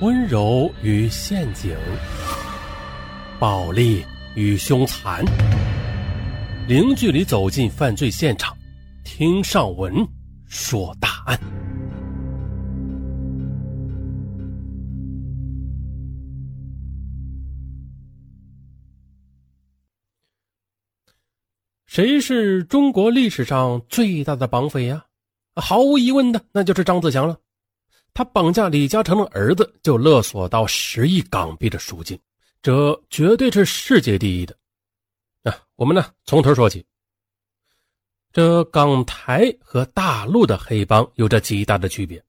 温柔与陷阱，暴力与凶残，零距离走进犯罪现场，听上文说大案。谁是中国历史上最大的绑匪呀？毫无疑问的，那就是张子强了。他绑架李嘉诚的儿子，就勒索到十亿港币的赎金，这绝对是世界第一的。啊，我们呢从头说起。这港台和大陆的黑帮有着极大的区别，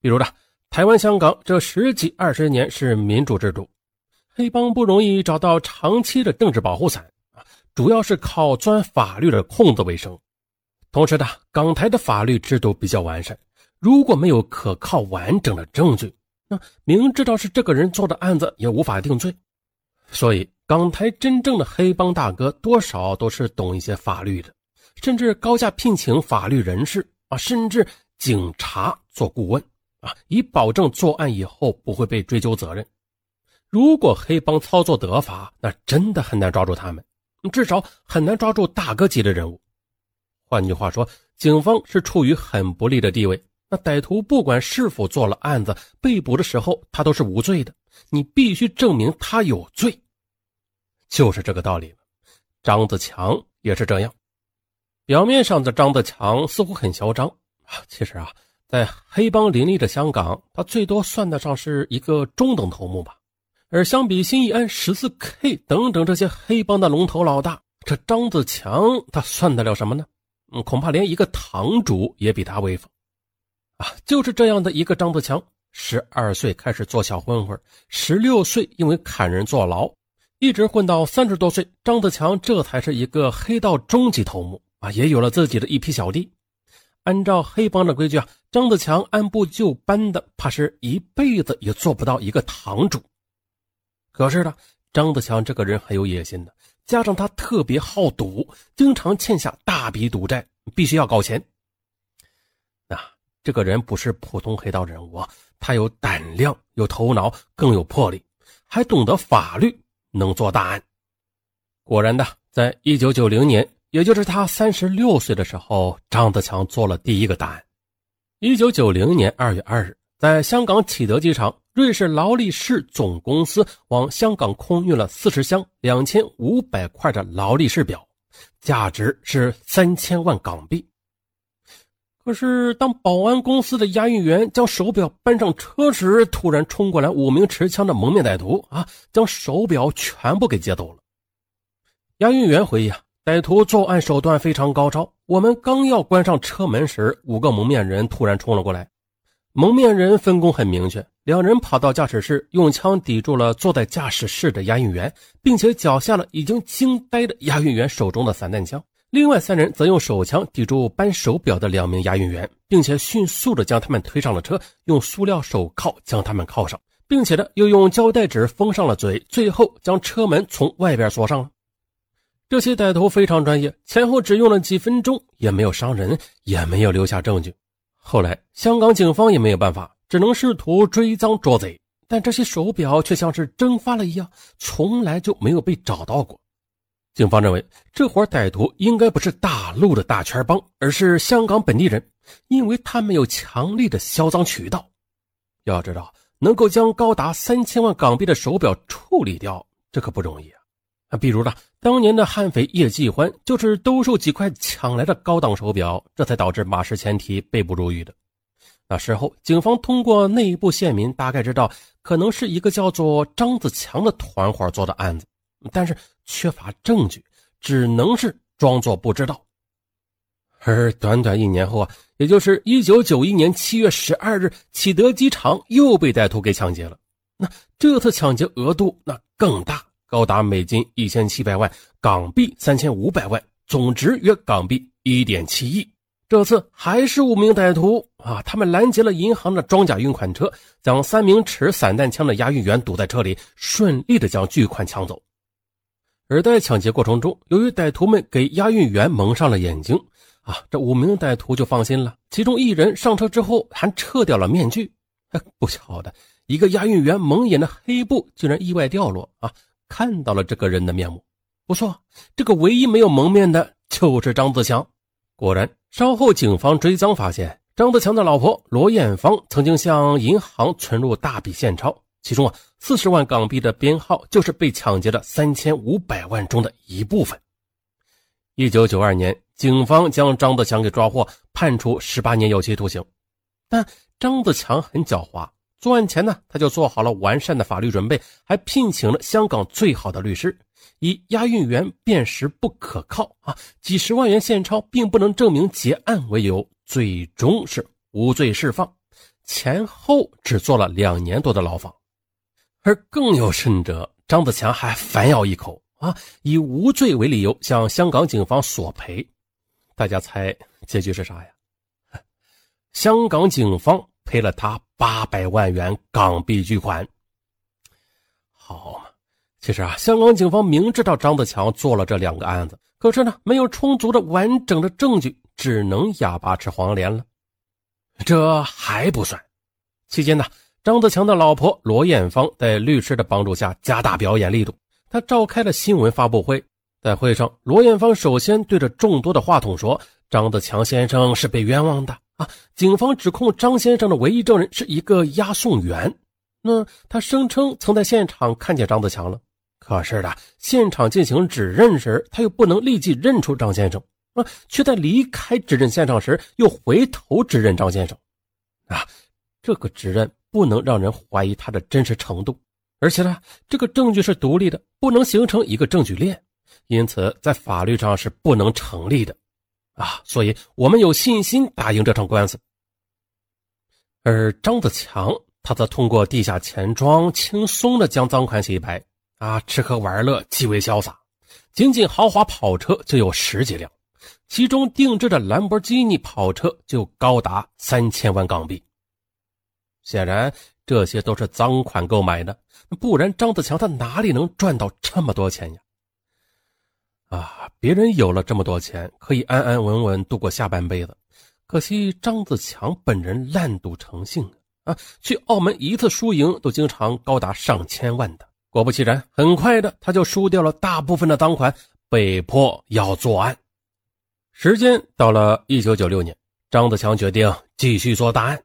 比如呢，台湾、香港这十几二十年是民主制度，黑帮不容易找到长期的政治保护伞啊，主要是靠钻法律的空子为生。同时呢，港台的法律制度比较完善。如果没有可靠完整的证据，那明知道是这个人做的案子也无法定罪。所以，港台真正的黑帮大哥多少都是懂一些法律的，甚至高价聘请法律人士啊，甚至警察做顾问啊，以保证作案以后不会被追究责任。如果黑帮操作得法，那真的很难抓住他们，至少很难抓住大哥级的人物。换句话说，警方是处于很不利的地位。那歹徒不管是否做了案子，被捕的时候他都是无罪的。你必须证明他有罪，就是这个道理张子强也是这样。表面上的张子强似乎很嚣张啊，其实啊，在黑帮林立的香港，他最多算得上是一个中等头目吧。而相比新义安、十四 K 等等这些黑帮的龙头老大，这张子强他算得了什么呢？嗯，恐怕连一个堂主也比他威风。啊，就是这样的一个张子强，十二岁开始做小混混，十六岁因为砍人坐牢，一直混到三十多岁，张子强这才是一个黑道中级头目啊，也有了自己的一批小弟。按照黑帮的规矩啊，张子强按部就班的，怕是一辈子也做不到一个堂主。可是呢，张子强这个人很有野心的，加上他特别好赌，经常欠下大笔赌债，必须要搞钱。这个人不是普通黑道人物啊，他有胆量、有头脑，更有魄力，还懂得法律，能做大案。果然的，在一九九零年，也就是他三十六岁的时候，张子强做了第一个大案。一九九零年二月二日，在香港启德机场，瑞士劳力士总公司往香港空运了四十箱两千五百块的劳力士表，价值是三千万港币。可是，当保安公司的押运员将手表搬上车时，突然冲过来五名持枪的蒙面歹徒啊，将手表全部给劫走了。押运员回忆啊，歹徒作案手段非常高超。我们刚要关上车门时，五个蒙面人突然冲了过来。蒙面人分工很明确，两人跑到驾驶室，用枪抵住了坐在驾驶室的押运员，并且缴下了已经惊呆的押运员手中的散弹枪。另外三人则用手枪抵住搬手表的两名押运员，并且迅速的将他们推上了车，用塑料手铐将他们铐上，并且呢又用胶带纸封上了嘴，最后将车门从外边锁上了。这些歹徒非常专业，前后只用了几分钟，也没有伤人，也没有留下证据。后来香港警方也没有办法，只能试图追赃捉贼，但这些手表却像是蒸发了一样，从来就没有被找到过。警方认为，这伙歹徒应该不是大陆的大圈帮，而是香港本地人，因为他们有强力的销赃渠道。要知道，能够将高达三千万港币的手表处理掉，这可不容易啊！比如呢，当年的悍匪叶继欢就是兜售几块抢来的高档手表，这才导致马氏前蹄被捕入狱的。那时候，警方通过内部线民，大概知道可能是一个叫做张子强的团伙做的案子。但是缺乏证据，只能是装作不知道。而短短一年后啊，也就是一九九一年七月十二日，启德机场又被歹徒给抢劫了。那这次抢劫额度那更大，高达美金一千七百万，港币三千五百万，总值约港币一点七亿。这次还是五名歹徒啊，他们拦截了银行的装甲运款车，将三名持散弹枪的押运员堵在车里，顺利的将巨款抢走。而在抢劫过程中，由于歹徒们给押运员蒙上了眼睛，啊，这五名歹徒就放心了。其中一人上车之后还撤掉了面具。不巧的，一个押运员蒙眼的黑布竟然意外掉落啊！看到了这个人的面目，不错，这个唯一没有蒙面的就是张子强。果然，稍后警方追赃发现，张子强的老婆罗艳芳曾经向银行存入大笔现钞，其中啊四十万港币的编号就是被抢劫的三千五百万中的一部分。一九九二年，警方将张子强给抓获，判处十八年有期徒刑。但张子强很狡猾。作案前呢，他就做好了完善的法律准备，还聘请了香港最好的律师。以押运员辨识不可靠啊，几十万元现钞并不能证明结案为由，最终是无罪释放。前后只坐了两年多的牢房。而更有甚者，张子强还反咬一口啊，以无罪为理由向香港警方索赔。大家猜结局是啥呀？香港警方。赔了他八百万元港币巨款。好嘛，其实啊，香港警方明知道张子强做了这两个案子，可是呢，没有充足的完整的证据，只能哑巴吃黄连了。这还不算，期间呢，张子强的老婆罗艳芳在律师的帮助下加大表演力度，他召开了新闻发布会。在会上，罗艳芳首先对着众多的话筒说：“张子强先生是被冤枉的。”啊！警方指控张先生的唯一证人是一个押送员，那他声称曾在现场看见张子强了。可是的，现场进行指认时，他又不能立即认出张先生啊，却在离开指认现场时又回头指认张先生。啊，这个指认不能让人怀疑他的真实程度，而且呢，这个证据是独立的，不能形成一个证据链，因此在法律上是不能成立的。啊，所以我们有信心打赢这场官司。而张子强，他则通过地下钱庄轻松的将赃款洗白。啊，吃喝玩乐极为潇洒，仅仅豪华跑车就有十几辆，其中定制的兰博基尼跑车就高达三千万港币。显然，这些都是赃款购买的，不然张子强他哪里能赚到这么多钱呀？啊，别人有了这么多钱，可以安安稳稳度过下半辈子。可惜张子强本人烂赌成性啊，去澳门一次输赢都经常高达上千万的。果不其然，很快的他就输掉了大部分的赃款，被迫要作案。时间到了一九九六年，张子强决定继续做大案。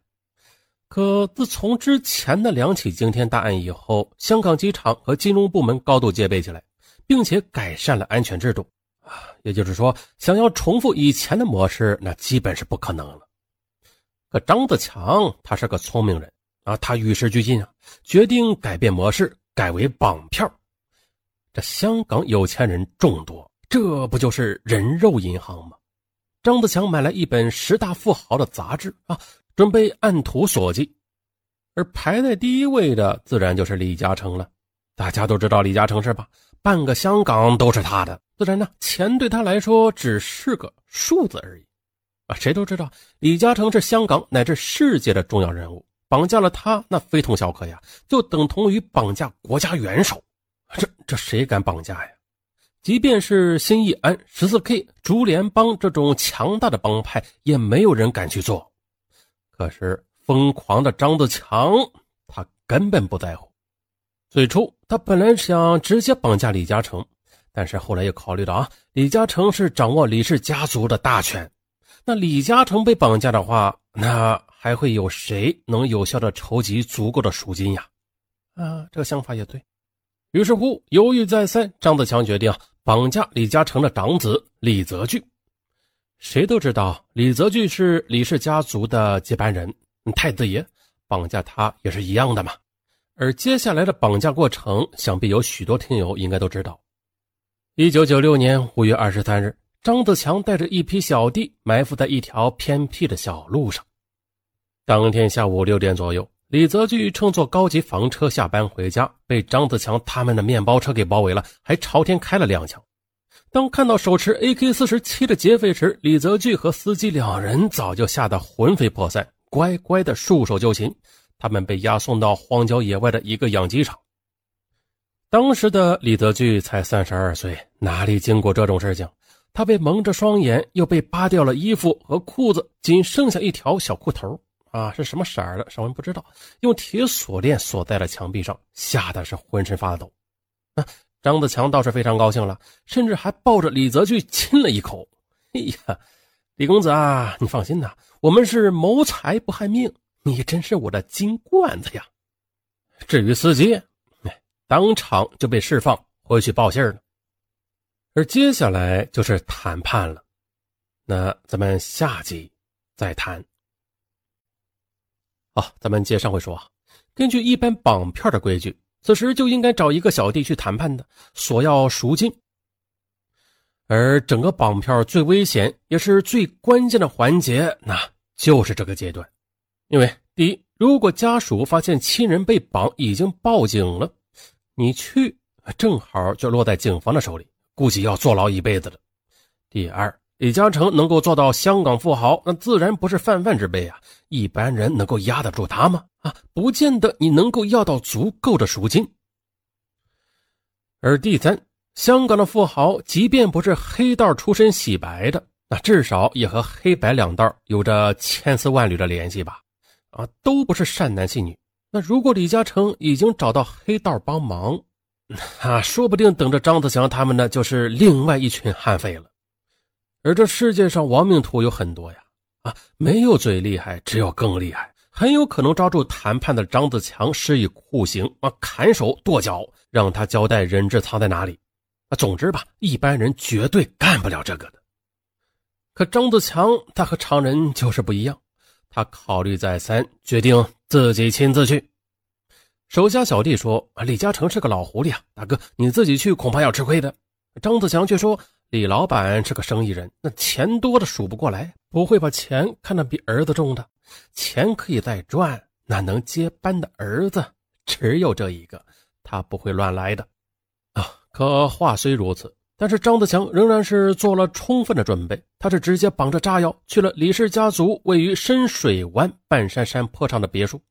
可自从之前的两起惊天大案以后，香港机场和金融部门高度戒备起来。并且改善了安全制度啊，也就是说，想要重复以前的模式，那基本是不可能了。可张子强他是个聪明人啊，他与时俱进啊，决定改变模式，改为绑票。这香港有钱人众多，这不就是人肉银行吗？张子强买来一本十大富豪的杂志啊，准备按图索骥。而排在第一位的，自然就是李嘉诚了。大家都知道李嘉诚是吧？半个香港都是他的，自然呢，钱对他来说只是个数字而已。啊，谁都知道李嘉诚是香港乃至世界的重要人物，绑架了他那非同小可呀，就等同于绑架国家元首。这这谁敢绑架呀？即便是新义安、十四 K、竹联帮这种强大的帮派，也没有人敢去做。可是疯狂的张子强，他根本不在乎。最初，他本来想直接绑架李嘉诚，但是后来又考虑到啊，李嘉诚是掌握李氏家族的大权，那李嘉诚被绑架的话，那还会有谁能有效的筹集足够的赎金呀？啊，这个想法也对。于是乎，犹豫再三，张子强决定绑架李嘉诚的长子李泽钜。谁都知道，李泽钜是李氏家族的接班人，太子爷，绑架他也是一样的嘛。而接下来的绑架过程，想必有许多听友应该都知道。一九九六年五月二十三日，张子强带着一批小弟埋伏在一条偏僻的小路上。当天下午六点左右，李泽钜乘坐高级房车下班回家，被张子强他们的面包车给包围了，还朝天开了两枪。当看到手持 AK 四十七的劫匪时，李泽钜和司机两人早就吓得魂飞魄散，乖乖的束手就擒。他们被押送到荒郊野外的一个养鸡场。当时的李泽钜才三十二岁，哪里经过这种事情？他被蒙着双眼，又被扒掉了衣服和裤子，仅剩下一条小裤头。啊，是什么色儿的，尚文不知道。用铁锁链锁在了墙壁上，吓得是浑身发抖。啊，张子强倒是非常高兴了，甚至还抱着李泽钜亲了一口。哎呀，李公子啊，你放心呐，我们是谋财不害命，你真是我的金罐子呀。至于司机，当场就被释放回去报信了。而接下来就是谈判了，那咱们下集再谈。好，咱们接上回说啊，根据一般绑票的规矩，此时就应该找一个小弟去谈判的，索要赎金。而整个绑票最危险也是最关键的环节，那就是这个阶段。因为第一，如果家属发现亲人被绑，已经报警了，你去正好就落在警方的手里，估计要坐牢一辈子了。第二。李嘉诚能够做到香港富豪，那自然不是泛泛之辈啊！一般人能够压得住他吗？啊，不见得你能够要到足够的赎金。而第三，香港的富豪，即便不是黑道出身洗白的，那至少也和黑白两道有着千丝万缕的联系吧？啊，都不是善男信女。那如果李嘉诚已经找到黑道帮忙，啊，说不定等着张子强他们呢，就是另外一群悍匪了。而这世界上亡命徒有很多呀，啊，没有最厉害，只有更厉害。很有可能抓住谈判的张子强，施以酷刑啊，砍手剁脚，让他交代人质藏在哪里。啊，总之吧，一般人绝对干不了这个的。可张子强他和常人就是不一样，他考虑再三，决定自己亲自去。手下小弟说：“李嘉诚是个老狐狸啊，大哥你自己去恐怕要吃亏的。”张子强却说。李老板是个生意人，那钱多的数不过来，不会把钱看得比儿子重的。钱可以再赚，那能接班的儿子只有这一个，他不会乱来的。啊，可话虽如此，但是张子强仍然是做了充分的准备。他是直接绑着炸药去了李氏家族位于深水湾半山山坡上的别墅。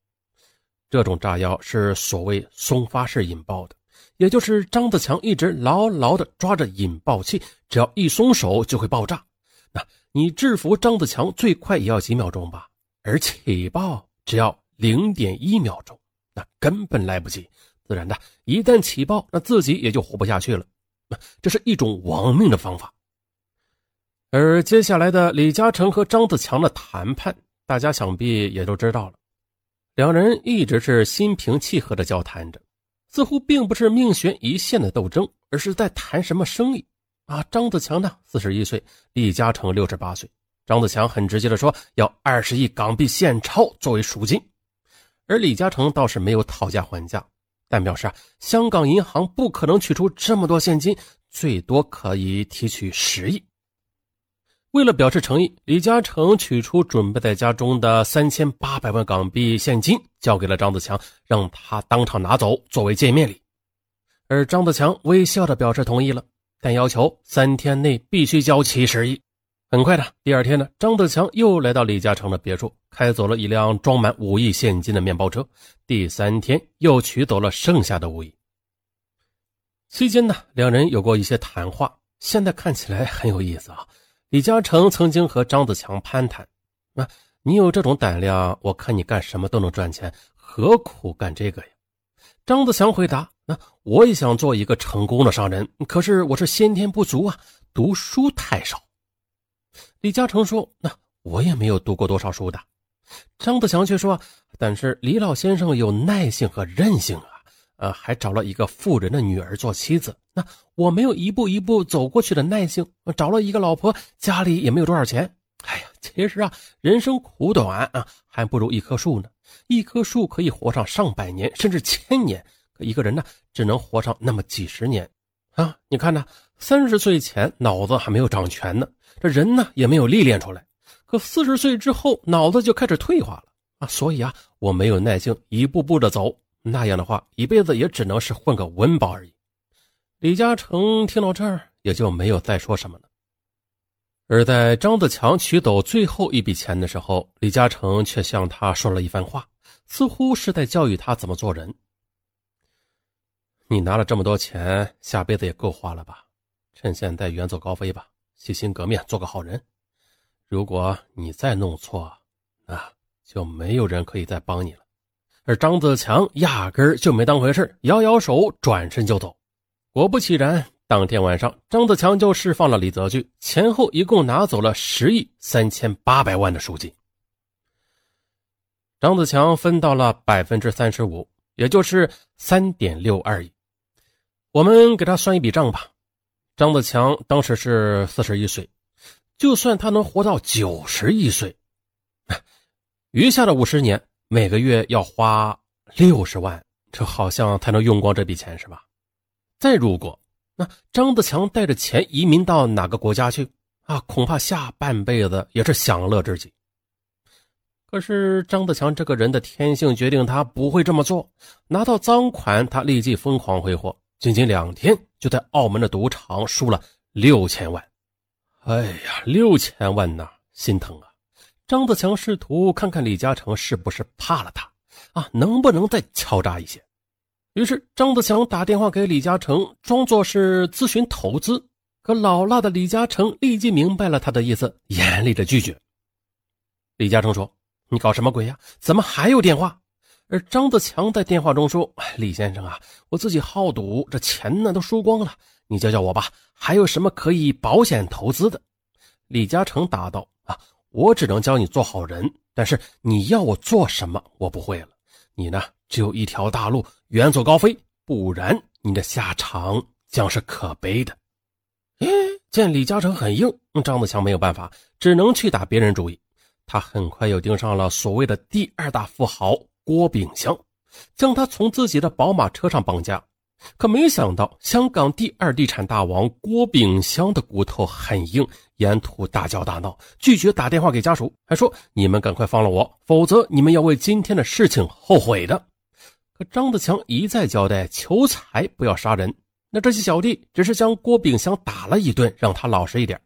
这种炸药是所谓松发式引爆的。也就是张子强一直牢牢地抓着引爆器，只要一松手就会爆炸。那你制服张子强最快也要几秒钟吧？而起爆只要零点一秒钟，那根本来不及。自然的，一旦起爆，那自己也就活不下去了。这是一种亡命的方法。而接下来的李嘉诚和张子强的谈判，大家想必也都知道了。两人一直是心平气和的交谈着。似乎并不是命悬一线的斗争，而是在谈什么生意啊？张子强呢，四十一岁，李嘉诚六十八岁。张子强很直接的说要二十亿港币现钞作为赎金，而李嘉诚倒是没有讨价还价，但表示啊，香港银行不可能取出这么多现金，最多可以提取十亿。为了表示诚意，李嘉诚取出准备在家中的三千八百万港币现金，交给了张子强，让他当场拿走作为见面礼。而张子强微笑着表示同意了，但要求三天内必须交齐十亿。很快的，第二天呢，张子强又来到李嘉诚的别墅，开走了一辆装满五亿现金的面包车。第三天又取走了剩下的五亿。期间呢，两人有过一些谈话，现在看起来很有意思啊。李嘉诚曾经和张子强攀谈：“啊，你有这种胆量，我看你干什么都能赚钱，何苦干这个呀？”张子强回答：“那我也想做一个成功的商人，可是我是先天不足啊，读书太少。”李嘉诚说：“那我也没有读过多少书的。”张子强却说：“但是李老先生有耐性和韧性啊。”呃，还找了一个富人的女儿做妻子。那我没有一步一步走过去的耐性，找了一个老婆，家里也没有多少钱。哎呀，其实啊，人生苦短啊，还不如一棵树呢。一棵树可以活上上百年，甚至千年，可一个人呢，只能活上那么几十年啊。你看呢，三十岁前脑子还没有长全呢，这人呢也没有历练出来。可四十岁之后，脑子就开始退化了啊。所以啊，我没有耐性，一步步的走。那样的话，一辈子也只能是混个温饱而已。李嘉诚听到这儿，也就没有再说什么了。而在张子强取走最后一笔钱的时候，李嘉诚却向他说了一番话，似乎是在教育他怎么做人。你拿了这么多钱，下辈子也够花了吧？趁现在远走高飞吧，洗心革面，做个好人。如果你再弄错，那……就没有人可以再帮你了。而张子强压根儿就没当回事摇摇手，转身就走。果不其然，当天晚上，张子强就释放了李泽钜，前后一共拿走了十亿三千八百万的赎金。张子强分到了百分之三十五，也就是三点六二亿。我们给他算一笔账吧。张子强当时是四十一岁，就算他能活到九十一岁，余下的五十年每个月要花六十万，这好像才能用光这笔钱是吧？再如果那张子强带着钱移民到哪个国家去啊，恐怕下半辈子也是享乐之极。可是张子强这个人的天性决定他不会这么做，拿到赃款他立即疯狂挥霍。仅仅两天，就在澳门的赌场输了六千万。哎呀，六千万呐，心疼啊！张子强试图看看李嘉诚是不是怕了他啊，能不能再敲诈一些。于是张子强打电话给李嘉诚，装作是咨询投资。可老辣的李嘉诚立即明白了他的意思，严厉的拒绝。李嘉诚说：“你搞什么鬼呀？怎么还有电话？”而张子强在电话中说：“李先生啊，我自己好赌，这钱呢都输光了，你教教我吧，还有什么可以保险投资的？”李嘉诚答道：“啊，我只能教你做好人，但是你要我做什么，我不会了。你呢，只有一条大路，远走高飞，不然你的下场将是可悲的。”哎，见李嘉诚很硬，张子强没有办法，只能去打别人主意。他很快又盯上了所谓的第二大富豪。郭炳湘将他从自己的宝马车上绑架，可没想到香港第二地产大王郭炳湘的骨头很硬，沿途大叫大闹，拒绝打电话给家属，还说：“你们赶快放了我，否则你们要为今天的事情后悔的。”可张子强一再交代求财不要杀人，那这些小弟只是将郭炳湘打了一顿，让他老实一点。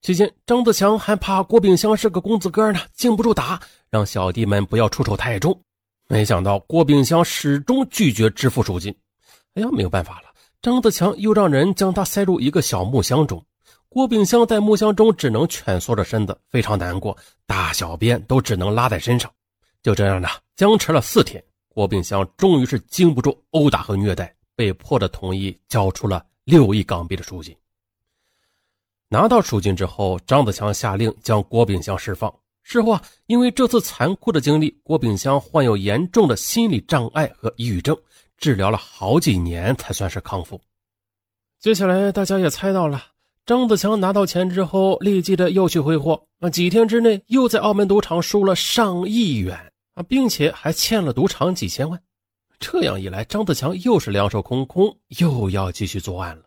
期间，张子强还怕郭炳湘是个公子哥呢，经不住打，让小弟们不要出手太重。没想到郭炳湘始终拒绝支付赎金，哎呀，没有办法了。张子强又让人将他塞入一个小木箱中，郭炳湘在木箱中只能蜷缩着身子，非常难过，大小便都只能拉在身上。就这样呢，僵持了四天，郭炳湘终于是经不住殴打和虐待，被迫的同意交出了六亿港币的赎金。拿到赎金之后，张子强下令将郭炳湘释放。事后啊，因为这次残酷的经历，郭炳湘患有严重的心理障碍和抑郁症，治疗了好几年才算是康复。接下来大家也猜到了，张子强拿到钱之后，立即的又去挥霍，啊，几天之内又在澳门赌场输了上亿元啊，并且还欠了赌场几千万。这样一来，张子强又是两手空空，又要继续作案了。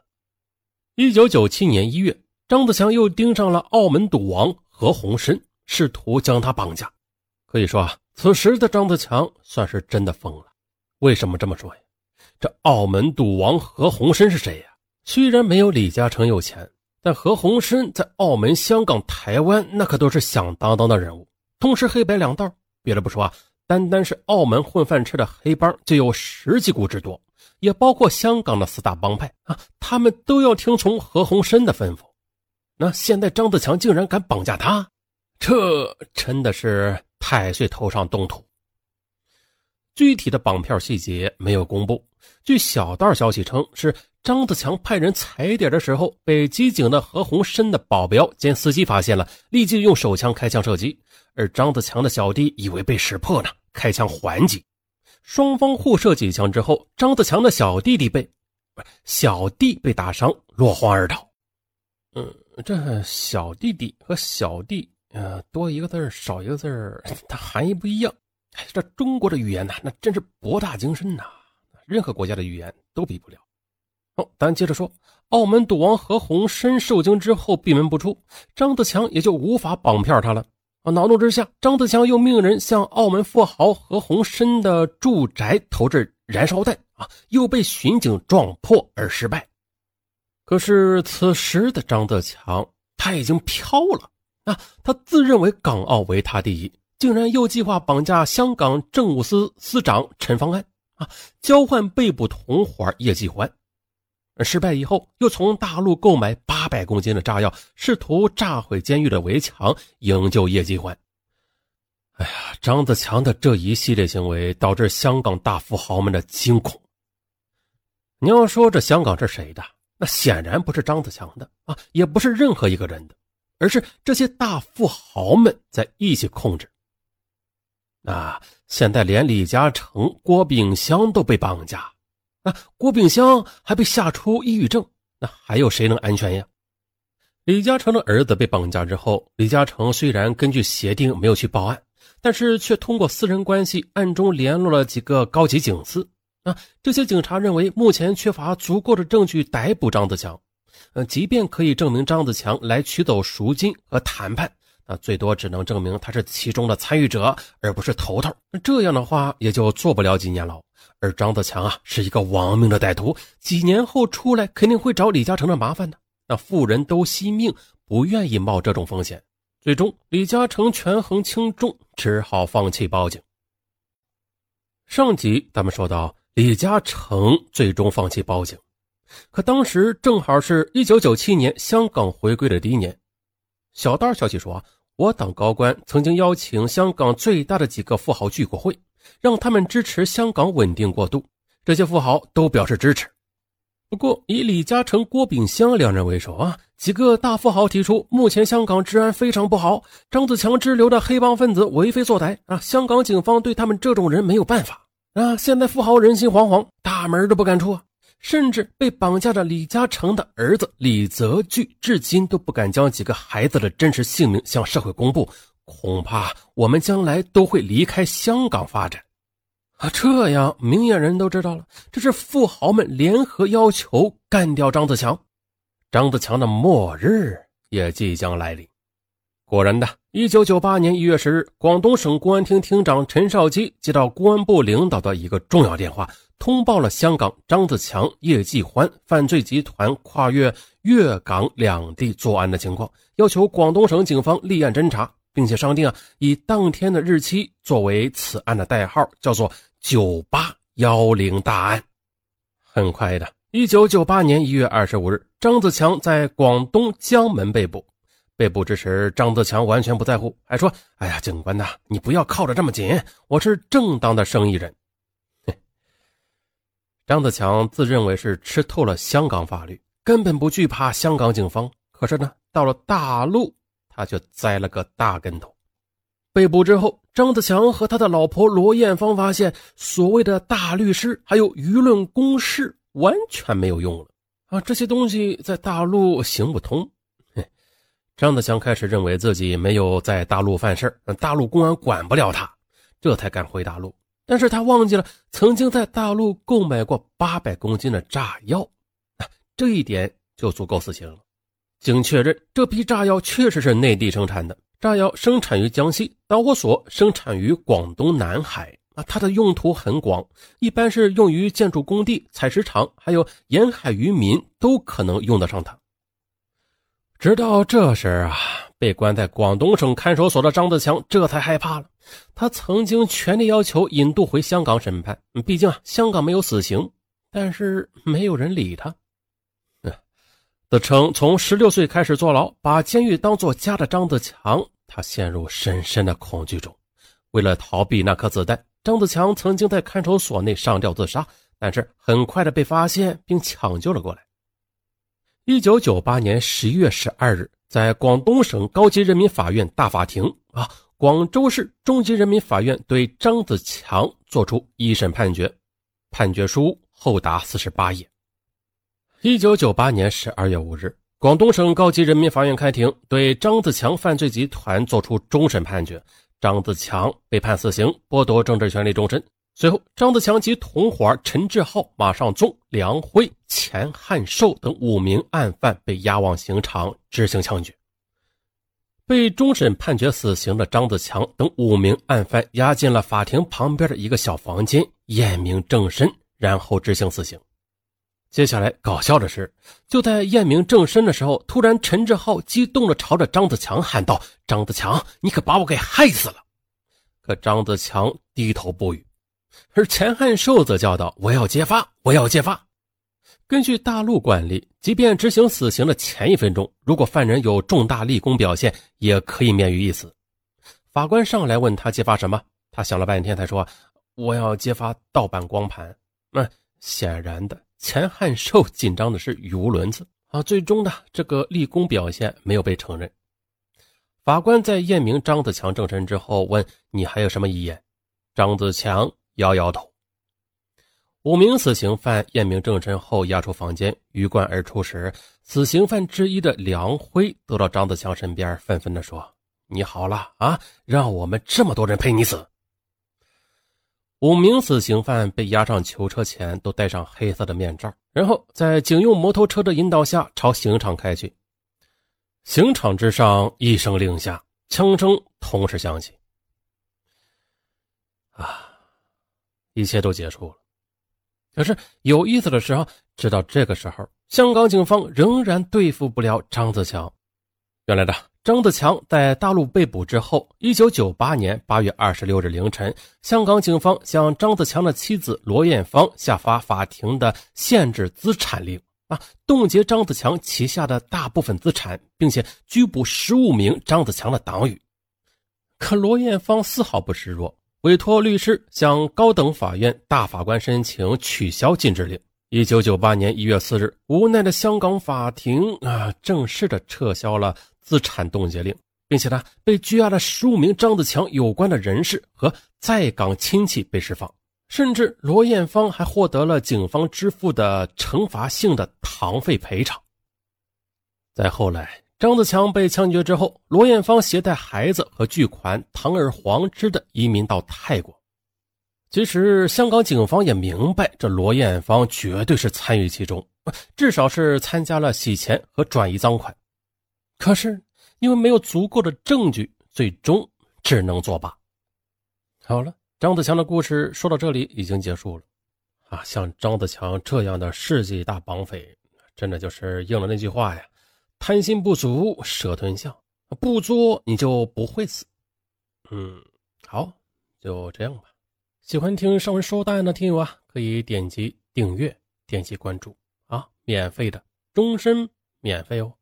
一九九七年一月，张子强又盯上了澳门赌王何鸿燊。试图将他绑架，可以说啊，此时的张子强算是真的疯了。为什么这么说呀？这澳门赌王何鸿燊是谁呀？虽然没有李嘉诚有钱，但何鸿燊在澳门、香港、台湾那可都是响当当的人物，同时黑白两道。别的不说啊，单单是澳门混饭吃的黑帮就有十几股之多，也包括香港的四大帮派啊，他们都要听从何鸿燊的吩咐。那现在张子强竟然敢绑架他？这真的是太岁头上动土。具体的绑票细节没有公布。据小道消息称，是张子强派人踩点的时候，被机警的何鸿燊的保镖兼司机发现了，立即用手枪开枪射击。而张子强的小弟以为被识破呢，开枪还击。双方互射几枪之后，张子强的小弟弟被小弟被打伤，落荒而逃。嗯，这小弟弟和小弟。呃，多一个字少一个字它含义不一样。哎这中国的语言呢，那真是博大精深呐，任何国家的语言都比不了。好，咱接着说，澳门赌王何鸿燊受惊之后闭门不出，张子强也就无法绑票他了。啊，恼怒之下，张子强又命人向澳门富豪何鸿燊的住宅投掷燃烧弹，啊，又被巡警撞破而失败。可是此时的张德强他已经飘了。啊，他自认为港澳为他第一，竟然又计划绑架香港政务司司长陈方安啊，交换被捕同伙叶继欢。失败以后，又从大陆购买八百公斤的炸药，试图炸毁监狱的围墙，营救叶继欢。哎呀，张子强的这一系列行为导致香港大富豪们的惊恐。你要说这香港是谁的？那显然不是张子强的啊，也不是任何一个人的，而是这些大富豪们在一起控制。啊，现在连李嘉诚、郭炳湘都被绑架，啊，郭炳湘还被吓出抑郁症，那还有谁能安全呀？李嘉诚的儿子被绑架之后，李嘉诚虽然根据协定没有去报案。但是却通过私人关系暗中联络了几个高级警司啊！这些警察认为目前缺乏足够的证据逮捕张子强，呃，即便可以证明张子强来取走赎金和谈判，那最多只能证明他是其中的参与者，而不是头头。这样的话也就坐不了几年牢。而张子强啊，是一个亡命的歹徒，几年后出来肯定会找李嘉诚的麻烦的。那富人都惜命，不愿意冒这种风险。最终，李嘉诚权衡轻重，只好放弃报警。上集咱们说到，李嘉诚最终放弃报警，可当时正好是一九九七年香港回归的第一年。小道消息说，我党高官曾经邀请香港最大的几个富豪聚过会，让他们支持香港稳定过渡。这些富豪都表示支持。不过，以李嘉诚、郭炳湘两人为首啊，几个大富豪提出，目前香港治安非常不好，张子强支流的黑帮分子为非作歹啊，香港警方对他们这种人没有办法啊。现在富豪人心惶惶，大门都不敢出，甚至被绑架的李嘉诚的儿子李泽钜，至今都不敢将几个孩子的真实姓名向社会公布，恐怕我们将来都会离开香港发展。啊，这样明眼人都知道了，这是富豪们联合要求干掉张子强，张子强的末日也即将来临。果然的，一九九八年一月十日，广东省公安厅厅长陈少基接到公安部领导的一个重要电话，通报了香港张子强、叶继欢犯罪集团跨越粤港两地作案的情况，要求广东省警方立案侦查，并且商定啊，以当天的日期作为此案的代号，叫做。九八幺零大案，很快的，一九九八年一月二十五日，张子强在广东江门被捕。被捕之时，张子强完全不在乎，还说：“哎呀，警官呐，你不要靠得这么紧，我是正当的生意人。”张子强自认为是吃透了香港法律，根本不惧怕香港警方。可是呢，到了大陆，他却栽了个大跟头。被捕之后，张子强和他的老婆罗艳芳发现，所谓的大律师还有舆论攻势完全没有用了啊！这些东西在大陆行不通。张子强开始认为自己没有在大陆犯事大陆公安管不了他，这才敢回大陆。但是他忘记了曾经在大陆购买过八百公斤的炸药，这一点就足够死刑了。经确认，这批炸药确实是内地生产的。炸药生产于江西，导火索生产于广东南海啊，它的用途很广，一般是用于建筑工地、采石场，还有沿海渔民都可能用得上它。直到这时啊，被关在广东省看守所的张子强这才害怕了。他曾经全力要求引渡回香港审判，毕竟啊，香港没有死刑，但是没有人理他。自称从十六岁开始坐牢，把监狱当作家的张子强，他陷入深深的恐惧中。为了逃避那颗子弹，张子强曾经在看守所内上吊自杀，但是很快的被发现并抢救了过来。一九九八年十一月十二日，在广东省高级人民法院大法庭啊，广州市中级人民法院对张子强作出一审判决，判决书厚达四十八页。一九九八年十二月五日，广东省高级人民法院开庭，对张子强犯罪集团作出终审判决。张子强被判死刑，剥夺政治权利终身。随后，张子强及同伙陈志浩、马尚宗、梁辉、钱汉寿等五名案犯被押往刑场执行枪决。被终审判决死刑的张子强等五名案犯押进了法庭旁边的一个小房间，验明正身，然后执行死刑。接下来搞笑的是，就在验明正身的时候，突然陈志浩激动地朝着张子强喊道：“张子强，你可把我给害死了！”可张子强低头不语，而钱汉寿则叫道：“我要揭发，我要揭发！”根据大陆惯例，即便执行死刑的前一分钟，如果犯人有重大立功表现，也可以免于一死。法官上来问他揭发什么，他想了半天才说：“我要揭发盗版光盘。”那显然的，钱汉寿紧张的是语无伦次啊。最终的这个立功表现没有被承认。法官在验明张子强正身之后，问：“你还有什么遗言？”张子强摇摇头。五名死刑犯验明正身后，押出房间，鱼贯而出时，死刑犯之一的梁辉走到张子强身边，愤愤地说：“你好了啊，让我们这么多人陪你死。”五名死刑犯被押上囚车前，都戴上黑色的面罩，然后在警用摩托车的引导下朝刑场开去。刑场之上一声令下，枪声同时响起。啊，一切都结束了。可是有意思的是，啊，直到这个时候，香港警方仍然对付不了张子强。原来的张子强在大陆被捕之后，一九九八年八月二十六日凌晨，香港警方向张子强的妻子罗艳芳下发法庭的限制资产令，啊，冻结张子强旗下的大部分资产，并且拘捕十五名张子强的党羽。可罗艳芳丝毫不示弱。委托律师向高等法院大法官申请取消禁制令。一九九八年一月四日，无奈的香港法庭啊，正式的撤销了资产冻结令，并且呢，被拘押的十五名张子强有关的人士和在港亲戚被释放，甚至罗艳芳还获得了警方支付的惩罚性的堂费赔偿。再后来。张子强被枪决之后，罗艳芳携带孩子和巨款堂而皇之的移民到泰国。其实，香港警方也明白，这罗艳芳绝对是参与其中，至少是参加了洗钱和转移赃款。可是，因为没有足够的证据，最终只能作罢。好了，张子强的故事说到这里已经结束了。啊，像张子强这样的世纪大绑匪，真的就是应了那句话呀。贪心不足蛇吞象，不作你就不会死。嗯，好，就这样吧。喜欢听上文说答案的听友啊，可以点击订阅，点击关注啊，免费的，终身免费哦。